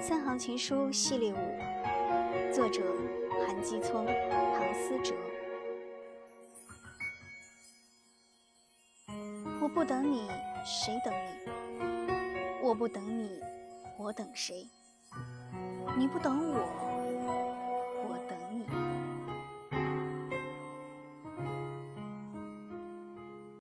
三行情书系列五，作者韩基聪、唐思哲。我不等你，谁等你？我不等你，我等谁？你不等我。